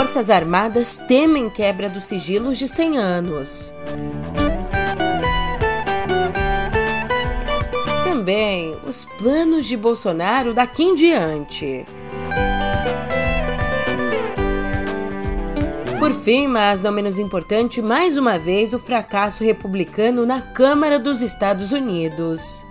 Forças Armadas temem quebra dos sigilos de 100 anos. Também os planos de Bolsonaro daqui em diante. Por fim, mas não menos importante, mais uma vez o fracasso republicano na Câmara dos Estados Unidos.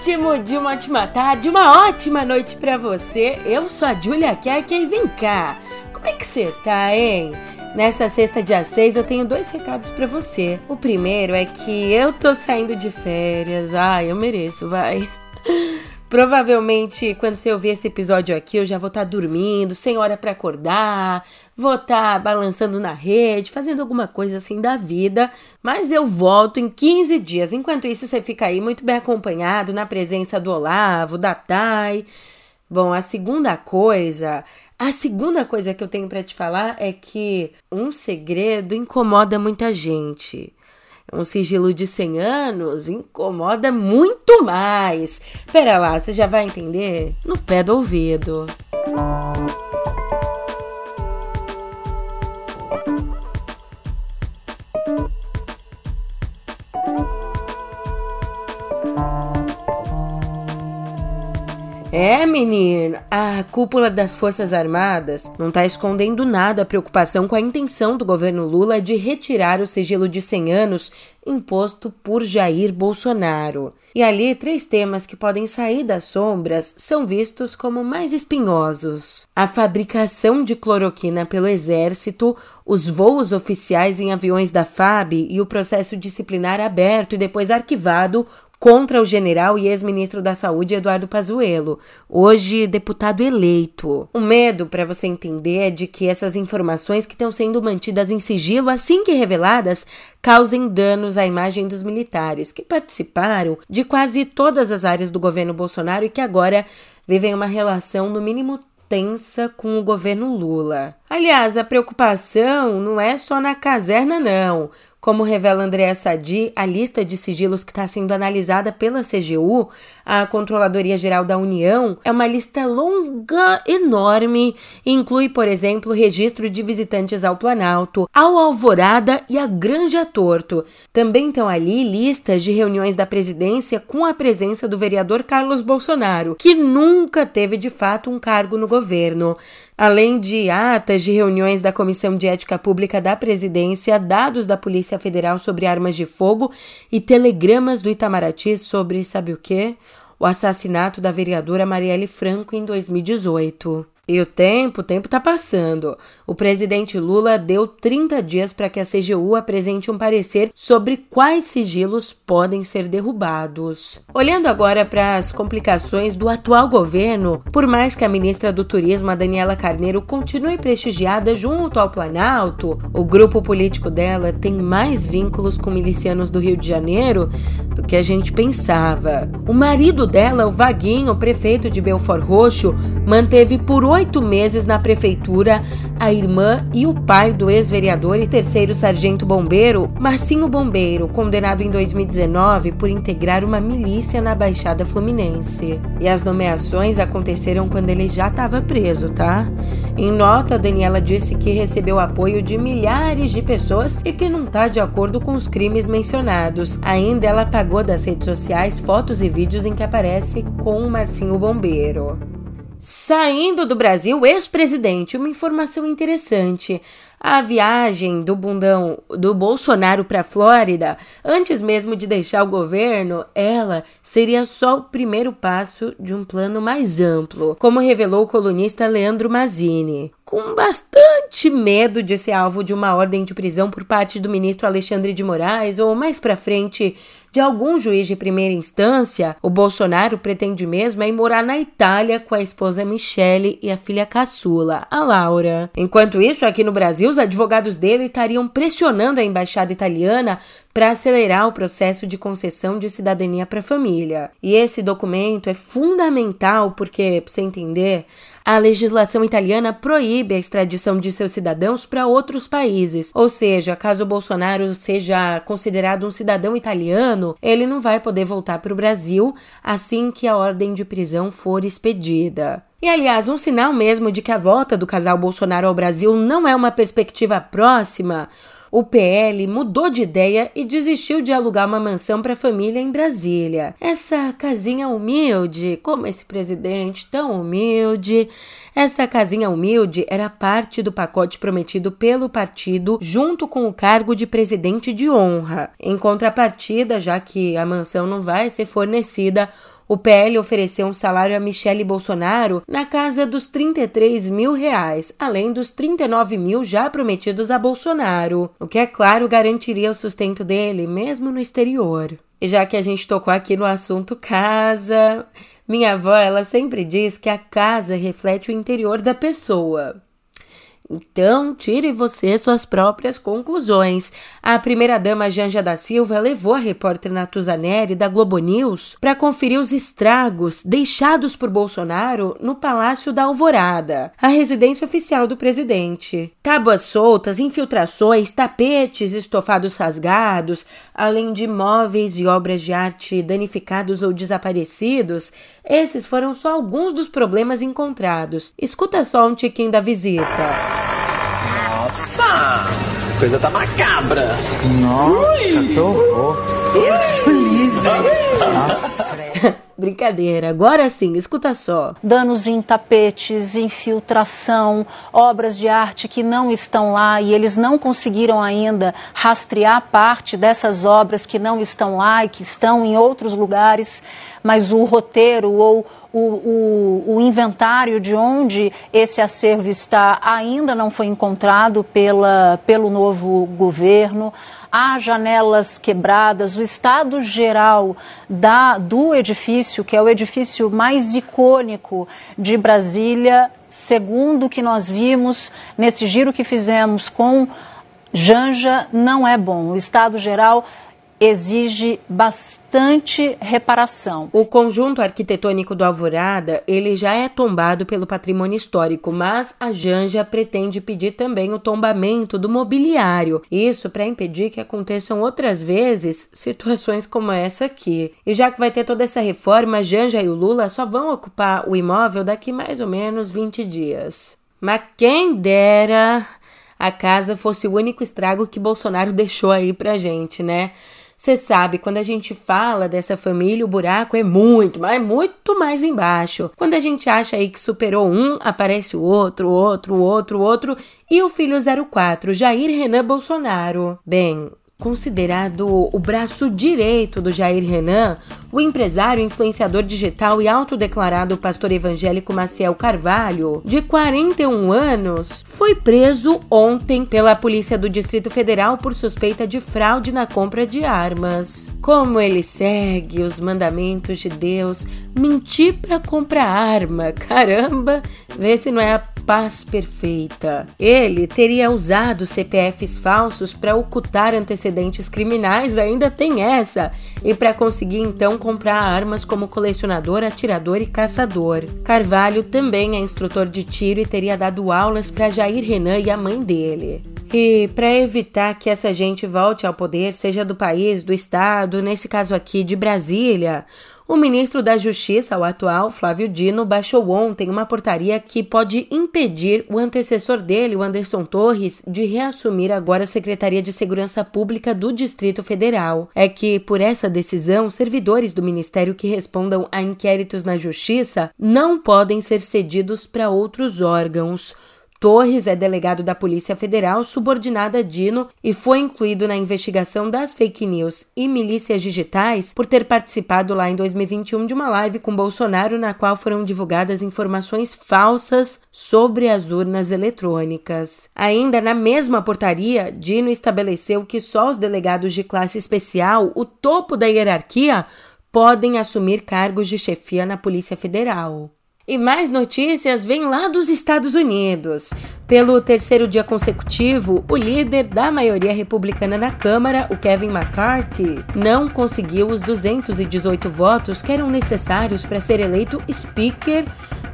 Ótimo dia, uma ótima tarde, uma ótima noite para você. Eu sou a Julia Kerk e vem cá. Como é que você tá, hein? Nessa sexta, dia 6, eu tenho dois recados para você. O primeiro é que eu tô saindo de férias. Ai, eu mereço, vai. Provavelmente, quando você ouvir esse episódio aqui, eu já vou estar tá dormindo, sem hora para acordar, vou estar tá balançando na rede, fazendo alguma coisa assim da vida. Mas eu volto em 15 dias. Enquanto isso, você fica aí muito bem acompanhado, na presença do Olavo, da Thay. Bom, a segunda coisa, a segunda coisa que eu tenho para te falar é que um segredo incomoda muita gente. Um sigilo de 100 anos incomoda muito mais. Pera lá, você já vai entender no pé do ouvido. É, menino, a cúpula das Forças Armadas não está escondendo nada a preocupação com a intenção do governo Lula de retirar o sigilo de 100 anos imposto por Jair Bolsonaro. E ali, três temas que podem sair das sombras são vistos como mais espinhosos: a fabricação de cloroquina pelo Exército, os voos oficiais em aviões da FAB e o processo disciplinar aberto e depois arquivado contra o general e ex-ministro da Saúde Eduardo Pazuello, hoje deputado eleito. O medo, para você entender, é de que essas informações que estão sendo mantidas em sigilo assim que reveladas causem danos à imagem dos militares que participaram de quase todas as áreas do governo Bolsonaro e que agora vivem uma relação no mínimo tensa com o governo Lula. Aliás, a preocupação não é só na caserna, não. Como revela Andréa Sadi, a lista de sigilos que está sendo analisada pela CGU, a Controladoria Geral da União, é uma lista longa, enorme, inclui, por exemplo, registro de visitantes ao Planalto, ao Alvorada e à Granja Torto. Também estão ali listas de reuniões da presidência com a presença do vereador Carlos Bolsonaro, que nunca teve de fato um cargo no governo além de atas de reuniões da Comissão de Ética Pública da Presidência, dados da Polícia Federal sobre armas de fogo e telegramas do Itamaraty sobre, sabe o quê? O assassinato da vereadora Marielle Franco em 2018. E o tempo, o tempo está passando. O presidente Lula deu 30 dias para que a CGU apresente um parecer sobre quais sigilos podem ser derrubados. Olhando agora para as complicações do atual governo, por mais que a ministra do Turismo, Daniela Carneiro, continue prestigiada junto ao Planalto, o grupo político dela tem mais vínculos com milicianos do Rio de Janeiro do que a gente pensava. O marido dela, o Vaguinho, prefeito de Belfort Roxo, manteve por oito oito meses na prefeitura a irmã e o pai do ex-vereador e terceiro sargento bombeiro, Marcinho Bombeiro, condenado em 2019 por integrar uma milícia na Baixada Fluminense. E as nomeações aconteceram quando ele já estava preso, tá? Em nota, Daniela disse que recebeu apoio de milhares de pessoas e que não está de acordo com os crimes mencionados. Ainda ela apagou das redes sociais fotos e vídeos em que aparece com o Marcinho Bombeiro. Saindo do Brasil, ex-presidente, uma informação interessante. A viagem do bundão do Bolsonaro para a Flórida, antes mesmo de deixar o governo, ela seria só o primeiro passo de um plano mais amplo, como revelou o colunista Leandro Mazzini. Com bastante medo de ser alvo de uma ordem de prisão por parte do ministro Alexandre de Moraes ou mais para frente de algum juiz de primeira instância, o Bolsonaro pretende mesmo é ir morar na Itália com a esposa Michele e a filha caçula, a Laura. Enquanto isso, aqui no Brasil, os advogados dele estariam pressionando a embaixada italiana para acelerar o processo de concessão de cidadania para a família. E esse documento é fundamental porque, para você entender, a legislação italiana proíbe a extradição de seus cidadãos para outros países. Ou seja, caso Bolsonaro seja considerado um cidadão italiano, ele não vai poder voltar para o Brasil assim que a ordem de prisão for expedida. E aliás, um sinal mesmo de que a volta do casal Bolsonaro ao Brasil não é uma perspectiva próxima o PL mudou de ideia e desistiu de alugar uma mansão para a família em Brasília. Essa casinha humilde, como esse presidente tão humilde, essa casinha humilde era parte do pacote prometido pelo partido junto com o cargo de presidente de honra. Em contrapartida, já que a mansão não vai ser fornecida, o PL ofereceu um salário a Michele Bolsonaro na casa dos 33 mil reais, além dos 39 mil já prometidos a Bolsonaro, o que, é claro, garantiria o sustento dele, mesmo no exterior. E já que a gente tocou aqui no assunto casa, minha avó ela sempre diz que a casa reflete o interior da pessoa. Então, tire você suas próprias conclusões. A primeira-dama Janja da Silva levou a repórter Natuzaneri da Globo News para conferir os estragos deixados por Bolsonaro no Palácio da Alvorada, a residência oficial do presidente. Tábuas soltas, infiltrações, tapetes, estofados rasgados, além de móveis e obras de arte danificados ou desaparecidos, esses foram só alguns dos problemas encontrados. Escuta só um tiquinho da visita. Nossa! Coisa tá macabra. Nossa, Ui. que horror. Isso livre. Nossa. Brincadeira, agora sim, escuta só. Danos em tapetes, infiltração, obras de arte que não estão lá e eles não conseguiram ainda rastrear parte dessas obras que não estão lá e que estão em outros lugares, mas o roteiro ou o, o, o, inventário de onde esse acervo está ainda não foi encontrado pela, pelo novo governo. Há janelas quebradas, o estado geral da, do edifício, que é o edifício mais icônico de Brasília, segundo o que nós vimos nesse giro que fizemos com Janja, não é bom. O estado geral exige bastante reparação. O conjunto arquitetônico do Alvorada, ele já é tombado pelo patrimônio histórico, mas a Janja pretende pedir também o tombamento do mobiliário. Isso para impedir que aconteçam outras vezes situações como essa aqui. E já que vai ter toda essa reforma, a Janja e o Lula só vão ocupar o imóvel daqui mais ou menos 20 dias. Mas quem dera a casa fosse o único estrago que Bolsonaro deixou aí pra gente, né? Você sabe, quando a gente fala dessa família, o buraco é muito, mas é muito mais embaixo. Quando a gente acha aí que superou um, aparece o outro, outro, outro, outro e o filho 04, Jair Renan Bolsonaro. Bem, Considerado o braço direito do Jair Renan, o empresário, influenciador digital e autodeclarado pastor evangélico Maciel Carvalho, de 41 anos, foi preso ontem pela Polícia do Distrito Federal por suspeita de fraude na compra de armas. Como ele segue os mandamentos de Deus, mentir para comprar arma, caramba, vê se não é a paz perfeita. Ele teria usado CPFs falsos para ocultar antecedentes criminais, ainda tem essa, e para conseguir então comprar armas como colecionador, atirador e caçador. Carvalho também é instrutor de tiro e teria dado aulas para Jair Renan e a mãe dele. E para evitar que essa gente volte ao poder, seja do país, do estado, nesse caso aqui de Brasília, o ministro da Justiça, o atual Flávio Dino, baixou ontem uma portaria que pode impedir o antecessor dele, o Anderson Torres, de reassumir agora a Secretaria de Segurança Pública do Distrito Federal. É que, por essa decisão, servidores do ministério que respondam a inquéritos na Justiça não podem ser cedidos para outros órgãos. Torres é delegado da Polícia Federal, subordinado a Dino, e foi incluído na investigação das fake news e milícias digitais por ter participado lá em 2021 de uma live com Bolsonaro na qual foram divulgadas informações falsas sobre as urnas eletrônicas. Ainda na mesma portaria, Dino estabeleceu que só os delegados de classe especial, o topo da hierarquia, podem assumir cargos de chefia na Polícia Federal. E mais notícias vêm lá dos Estados Unidos. Pelo terceiro dia consecutivo, o líder da maioria republicana na Câmara, o Kevin McCarthy, não conseguiu os 218 votos que eram necessários para ser eleito Speaker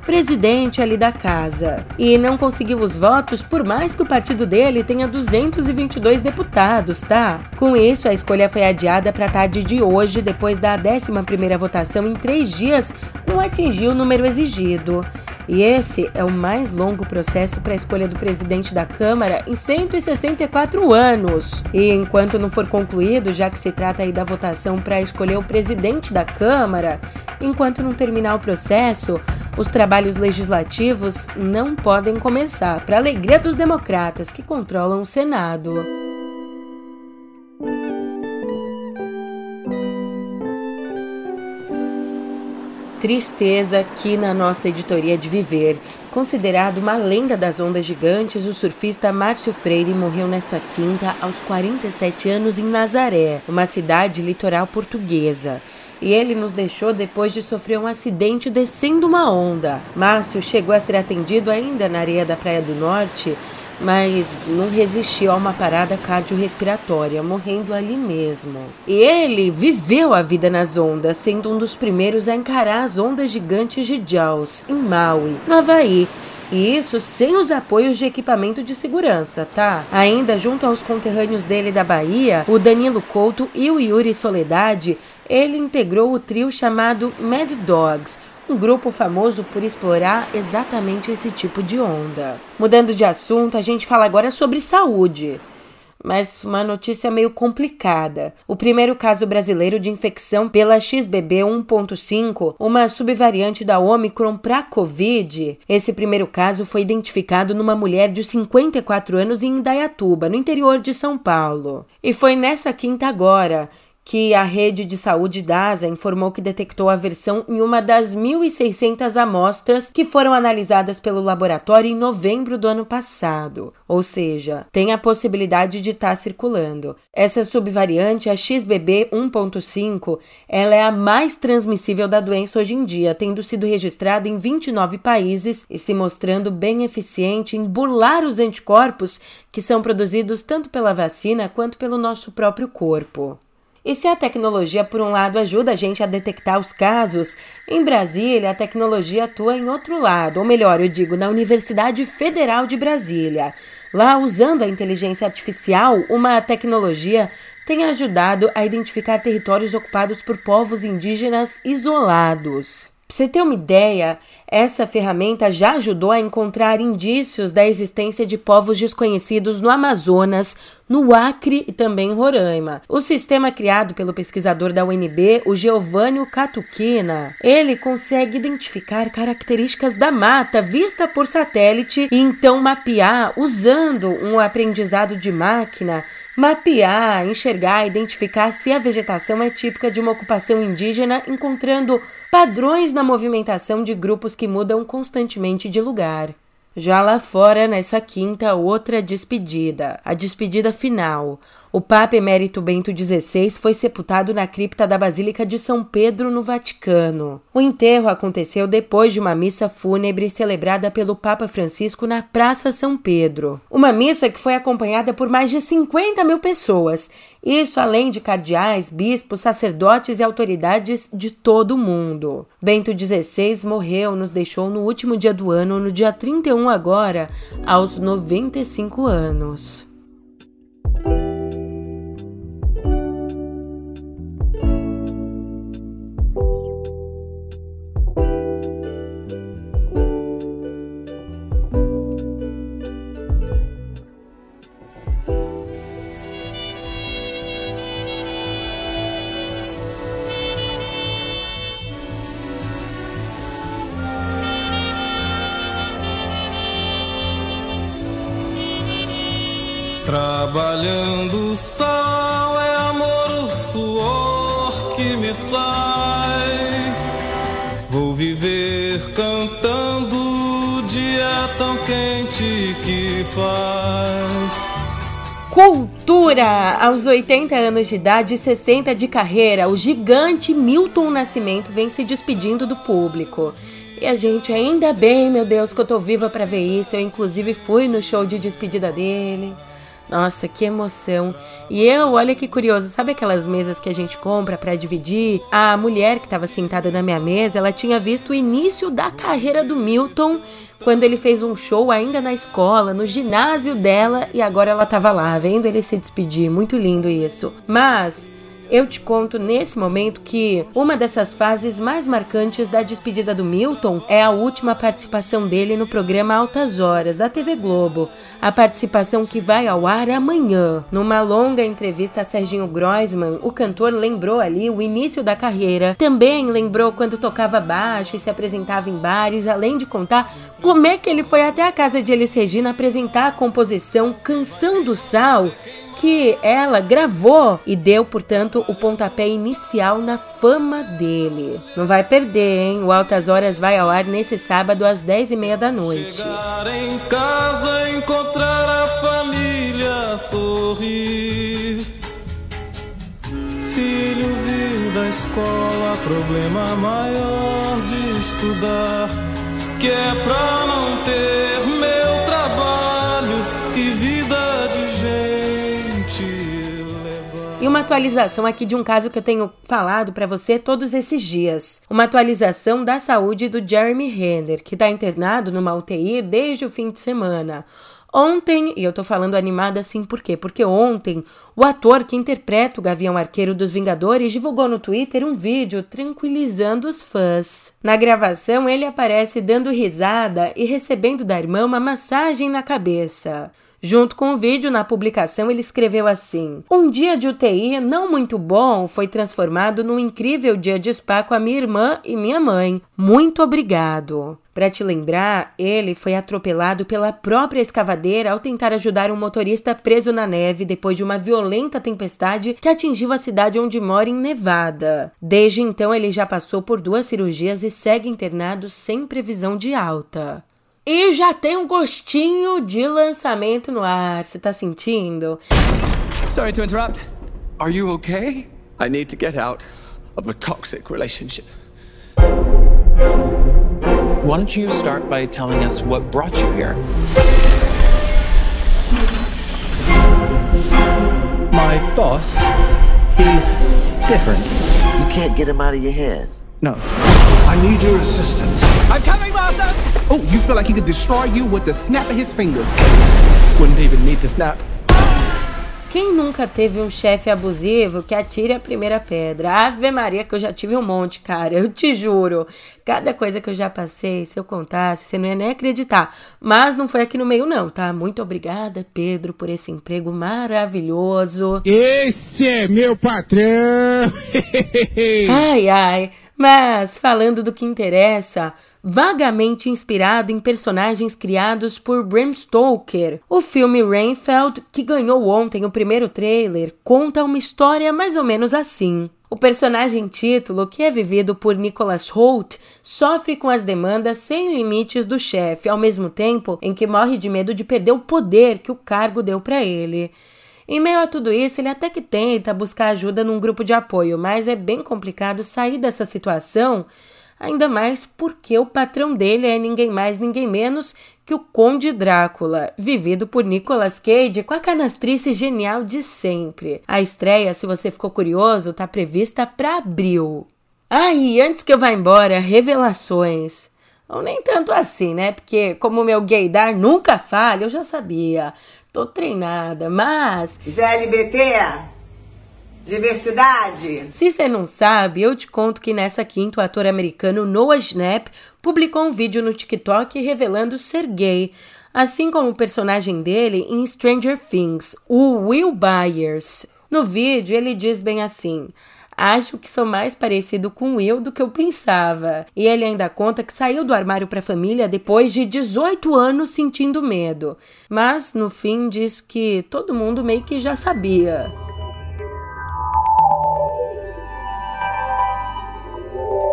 presidente ali da casa. E não conseguiu os votos por mais que o partido dele tenha 222 deputados, tá? Com isso, a escolha foi adiada para a tarde de hoje, depois da 11ª votação em três dias, não atingiu o número exigido. E esse é o mais longo processo para a escolha do presidente da Câmara em 164 anos. E enquanto não for concluído, já que se trata aí da votação para escolher o presidente da Câmara, enquanto não terminar o processo, os trabalhos legislativos não podem começar, para alegria dos democratas que controlam o Senado. Tristeza aqui na nossa editoria de Viver. Considerado uma lenda das ondas gigantes, o surfista Márcio Freire morreu nessa quinta aos 47 anos em Nazaré, uma cidade litoral portuguesa e ele nos deixou depois de sofrer um acidente descendo uma onda. Márcio chegou a ser atendido ainda na areia da Praia do Norte, mas não resistiu a uma parada cardiorrespiratória, morrendo ali mesmo. E ele viveu a vida nas ondas, sendo um dos primeiros a encarar as ondas gigantes de Jaws, em Maui, no Havaí, e isso sem os apoios de equipamento de segurança, tá? Ainda junto aos conterrâneos dele da Bahia, o Danilo Couto e o Yuri Soledade, ele integrou o trio chamado Mad Dogs, um grupo famoso por explorar exatamente esse tipo de onda. Mudando de assunto, a gente fala agora sobre saúde mas uma notícia meio complicada. O primeiro caso brasileiro de infecção pela XBB 1.5, uma subvariante da Omicron para Covid. Esse primeiro caso foi identificado numa mulher de 54 anos em Indaiatuba, no interior de São Paulo. E foi nessa quinta agora que a rede de saúde DASA informou que detectou a versão em uma das 1.600 amostras que foram analisadas pelo laboratório em novembro do ano passado. Ou seja, tem a possibilidade de estar tá circulando. Essa subvariante, a XBB 1.5, ela é a mais transmissível da doença hoje em dia, tendo sido registrada em 29 países e se mostrando bem eficiente em burlar os anticorpos que são produzidos tanto pela vacina quanto pelo nosso próprio corpo. E se a tecnologia, por um lado, ajuda a gente a detectar os casos, em Brasília a tecnologia atua em outro lado, ou melhor, eu digo, na Universidade Federal de Brasília. Lá, usando a inteligência artificial, uma tecnologia tem ajudado a identificar territórios ocupados por povos indígenas isolados. Pra você ter uma ideia, essa ferramenta já ajudou a encontrar indícios da existência de povos desconhecidos no Amazonas, no Acre e também em Roraima. O sistema criado pelo pesquisador da UNB, o Giovanni Catuquina, ele consegue identificar características da mata vista por satélite e então mapear usando um aprendizado de máquina mapear, enxergar, identificar se a vegetação é típica de uma ocupação indígena, encontrando padrões na movimentação de grupos que mudam constantemente de lugar. Já lá fora, nessa quinta, outra despedida, a despedida final. O Papa Emérito Bento XVI foi sepultado na cripta da Basílica de São Pedro, no Vaticano. O enterro aconteceu depois de uma missa fúnebre celebrada pelo Papa Francisco na Praça São Pedro. Uma missa que foi acompanhada por mais de 50 mil pessoas. Isso além de cardeais, bispos, sacerdotes e autoridades de todo o mundo. Bento XVI morreu, nos deixou no último dia do ano, no dia 31 agora, aos 95 anos. Trabalhando o sol é amor, o suor que me sai. Vou viver cantando o dia tão quente que faz. Cultura! Aos 80 anos de idade e 60 de carreira, o gigante Milton Nascimento vem se despedindo do público. E a gente, ainda bem, meu Deus, que eu tô viva para ver isso. Eu, inclusive, fui no show de despedida dele. Nossa, que emoção. E eu, olha que curioso, sabe aquelas mesas que a gente compra para dividir? A mulher que estava sentada na minha mesa, ela tinha visto o início da carreira do Milton quando ele fez um show ainda na escola, no ginásio dela, e agora ela estava lá, vendo ele se despedir. Muito lindo isso. Mas eu te conto nesse momento que uma dessas fases mais marcantes da despedida do Milton é a última participação dele no programa Altas Horas da TV Globo. A participação que vai ao ar amanhã. Numa longa entrevista a Serginho Groisman, o cantor lembrou ali o início da carreira. Também lembrou quando tocava baixo e se apresentava em bares, além de contar como é que ele foi até a casa de Elis Regina apresentar a composição Canção do Sal que ela gravou e deu, portanto, o pontapé inicial na fama dele. Não vai perder, hein? O Altas Horas vai ao ar nesse sábado às 10 e meia da noite. Chegar em casa, encontrar a família, sorrir. Filho vir da escola, problema maior de estudar, que é pra não ter uma atualização aqui de um caso que eu tenho falado para você todos esses dias. Uma atualização da saúde do Jeremy Renner, que está internado numa UTI desde o fim de semana. Ontem, e eu tô falando animada assim por quê? Porque ontem o ator que interpreta o Gavião Arqueiro dos Vingadores divulgou no Twitter um vídeo tranquilizando os fãs. Na gravação, ele aparece dando risada e recebendo da irmã uma massagem na cabeça. Junto com o vídeo, na publicação, ele escreveu assim: Um dia de UTI não muito bom foi transformado num incrível dia de spa com a minha irmã e minha mãe. Muito obrigado. Para te lembrar, ele foi atropelado pela própria escavadeira ao tentar ajudar um motorista preso na neve depois de uma violenta tempestade que atingiu a cidade onde mora em Nevada. Desde então, ele já passou por duas cirurgias e segue internado sem previsão de alta. E já tem um gostinho de lançamento no ar. Você tá sentindo? Sorry to interrupt. Are you okay? I need to get out of a toxic relationship. Why don't you start by telling us what brought you here? My boss, he's different. You can't get him out of your head. No. I need your assistance. I'm coming, Master! Oh, you feel like he could destroy you with the snap of his fingers. Wouldn't even need to snap. Quem nunca teve um chefe abusivo que atire a primeira pedra? Ave Maria, que eu já tive um monte, cara. Eu te juro. Cada coisa que eu já passei, se eu contasse, você não ia nem acreditar. Mas não foi aqui no meio, não, tá? Muito obrigada, Pedro, por esse emprego maravilhoso. Esse é meu patrão! ai, ai. Mas, falando do que interessa, vagamente inspirado em personagens criados por Bram Stoker, o filme Rainfeld, que ganhou ontem o primeiro trailer, conta uma história mais ou menos assim. O personagem título, que é vivido por Nicholas Holt, sofre com as demandas sem limites do chefe, ao mesmo tempo em que morre de medo de perder o poder que o cargo deu para ele. Em meio a tudo isso, ele até que tenta buscar ajuda num grupo de apoio, mas é bem complicado sair dessa situação, ainda mais porque o patrão dele é ninguém mais, ninguém menos que o Conde Drácula, vivido por Nicolas Cage com a canastrice genial de sempre. A estreia, se você ficou curioso, está prevista para abril. Ah, e antes que eu vá embora, revelações. Ou nem tanto assim, né? Porque como meu gaydar nunca falha, eu já sabia. Tô treinada, mas. GLBT? Diversidade? Se você não sabe, eu te conto que nessa quinta o ator americano Noah Schnapp publicou um vídeo no TikTok revelando ser gay, assim como o personagem dele em Stranger Things, o Will Byers. No vídeo ele diz bem assim: Acho que sou mais parecido com Will do que eu pensava. E ele ainda conta que saiu do armário para a família depois de 18 anos sentindo medo. Mas no fim diz que todo mundo meio que já sabia.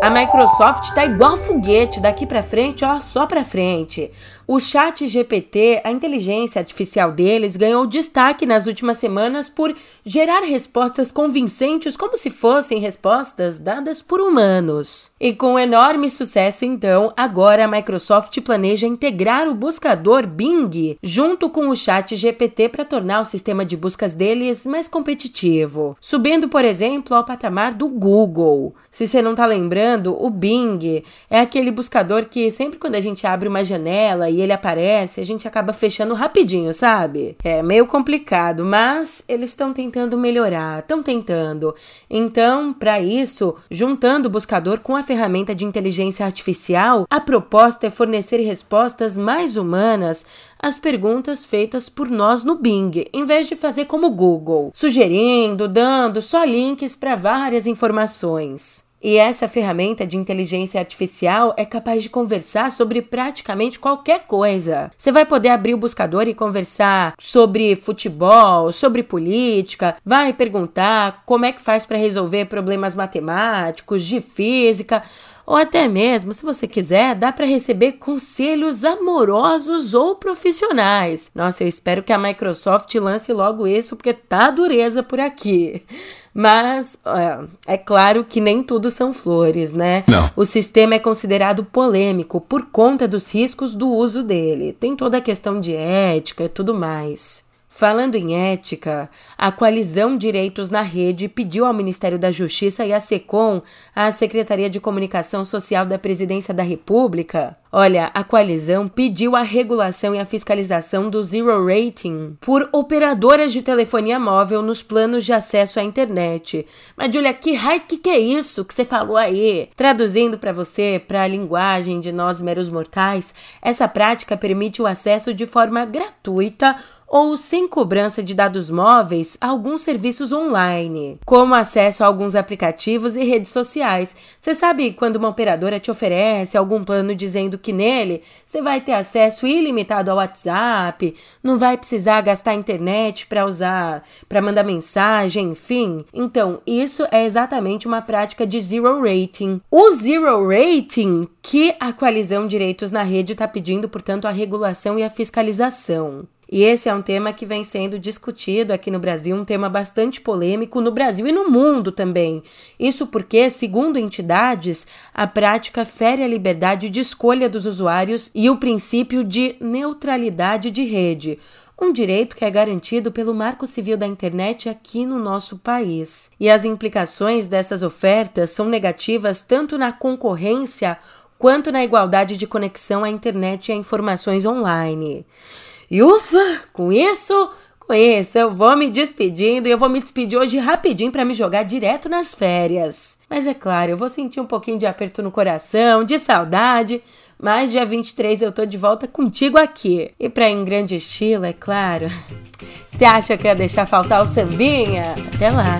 A Microsoft tá igual foguete daqui para frente, ó, só para frente. O Chat GPT, a inteligência artificial deles, ganhou destaque nas últimas semanas por gerar respostas convincentes como se fossem respostas dadas por humanos. E com enorme sucesso, então, agora a Microsoft planeja integrar o buscador Bing junto com o Chat GPT para tornar o sistema de buscas deles mais competitivo, subindo, por exemplo, ao patamar do Google. Se você não está lembrando, o Bing é aquele buscador que sempre quando a gente abre uma janela e ele aparece, a gente acaba fechando rapidinho, sabe? É meio complicado, mas eles estão tentando melhorar, estão tentando. Então, para isso, juntando o buscador com a ferramenta de inteligência artificial, a proposta é fornecer respostas mais humanas às perguntas feitas por nós no Bing, em vez de fazer como o Google, sugerindo, dando só links para várias informações. E essa ferramenta de inteligência artificial é capaz de conversar sobre praticamente qualquer coisa. Você vai poder abrir o buscador e conversar sobre futebol, sobre política, vai perguntar como é que faz para resolver problemas matemáticos, de física ou até mesmo, se você quiser, dá para receber conselhos amorosos ou profissionais. Nossa, eu espero que a Microsoft lance logo isso, porque tá dureza por aqui. Mas é, é claro que nem tudo são flores, né? Não. O sistema é considerado polêmico por conta dos riscos do uso dele. Tem toda a questão de ética e tudo mais. Falando em ética, a coalizão Direitos na Rede pediu ao Ministério da Justiça e à SECOM, a Secretaria de Comunicação Social da Presidência da República, olha, a coalizão pediu a regulação e a fiscalização do zero rating por operadoras de telefonia móvel nos planos de acesso à internet. Mas Julia, que raio que, que é isso que você falou aí? Traduzindo para você, para a linguagem de nós meros mortais, essa prática permite o acesso de forma gratuita ou sem cobrança de dados móveis alguns serviços online, como acesso a alguns aplicativos e redes sociais. Você sabe quando uma operadora te oferece algum plano dizendo que nele você vai ter acesso ilimitado ao WhatsApp, não vai precisar gastar internet para usar, para mandar mensagem, enfim? Então, isso é exatamente uma prática de zero rating. O zero rating que a coalizão Direitos na Rede está pedindo, portanto, a regulação e a fiscalização. E esse é um tema que vem sendo discutido aqui no Brasil, um tema bastante polêmico no Brasil e no mundo também. Isso porque, segundo entidades, a prática fere a liberdade de escolha dos usuários e o princípio de neutralidade de rede um direito que é garantido pelo Marco Civil da Internet aqui no nosso país. E as implicações dessas ofertas são negativas tanto na concorrência quanto na igualdade de conexão à internet e a informações online. E ufa, com isso, com isso eu vou me despedindo e eu vou me despedir hoje rapidinho para me jogar direto nas férias. Mas é claro, eu vou sentir um pouquinho de aperto no coração, de saudade, mas dia 23 eu tô de volta contigo aqui. E pra em grande estilo, é claro. Você acha que ia deixar faltar o sambinha? Até lá.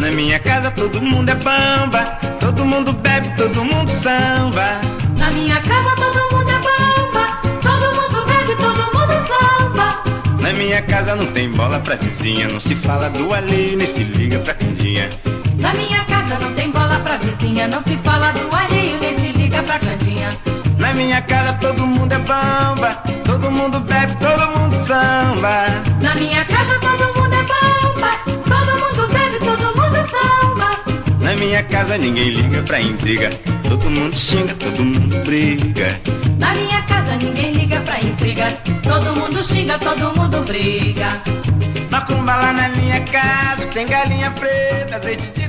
Na minha casa todo mundo é bamba, todo mundo bebe, todo mundo samba. Na minha casa todo mundo é minha casa não tem bola pra vizinha, não se fala do alheio, nem se liga pra candinha. Na minha casa não tem bola pra vizinha, não se fala do alheio, nem se liga pra candinha. Na minha casa todo mundo é bamba, todo mundo bebe, todo mundo samba. Na minha casa todo mundo é bamba, todo mundo bebe, todo mundo samba. Na minha casa ninguém liga pra intriga, todo mundo xinga, todo mundo briga. Na minha casa ninguém liga pra intriga, todo mundo xinga, todo mundo briga. Macumba lá na minha casa tem galinha preta, azeite de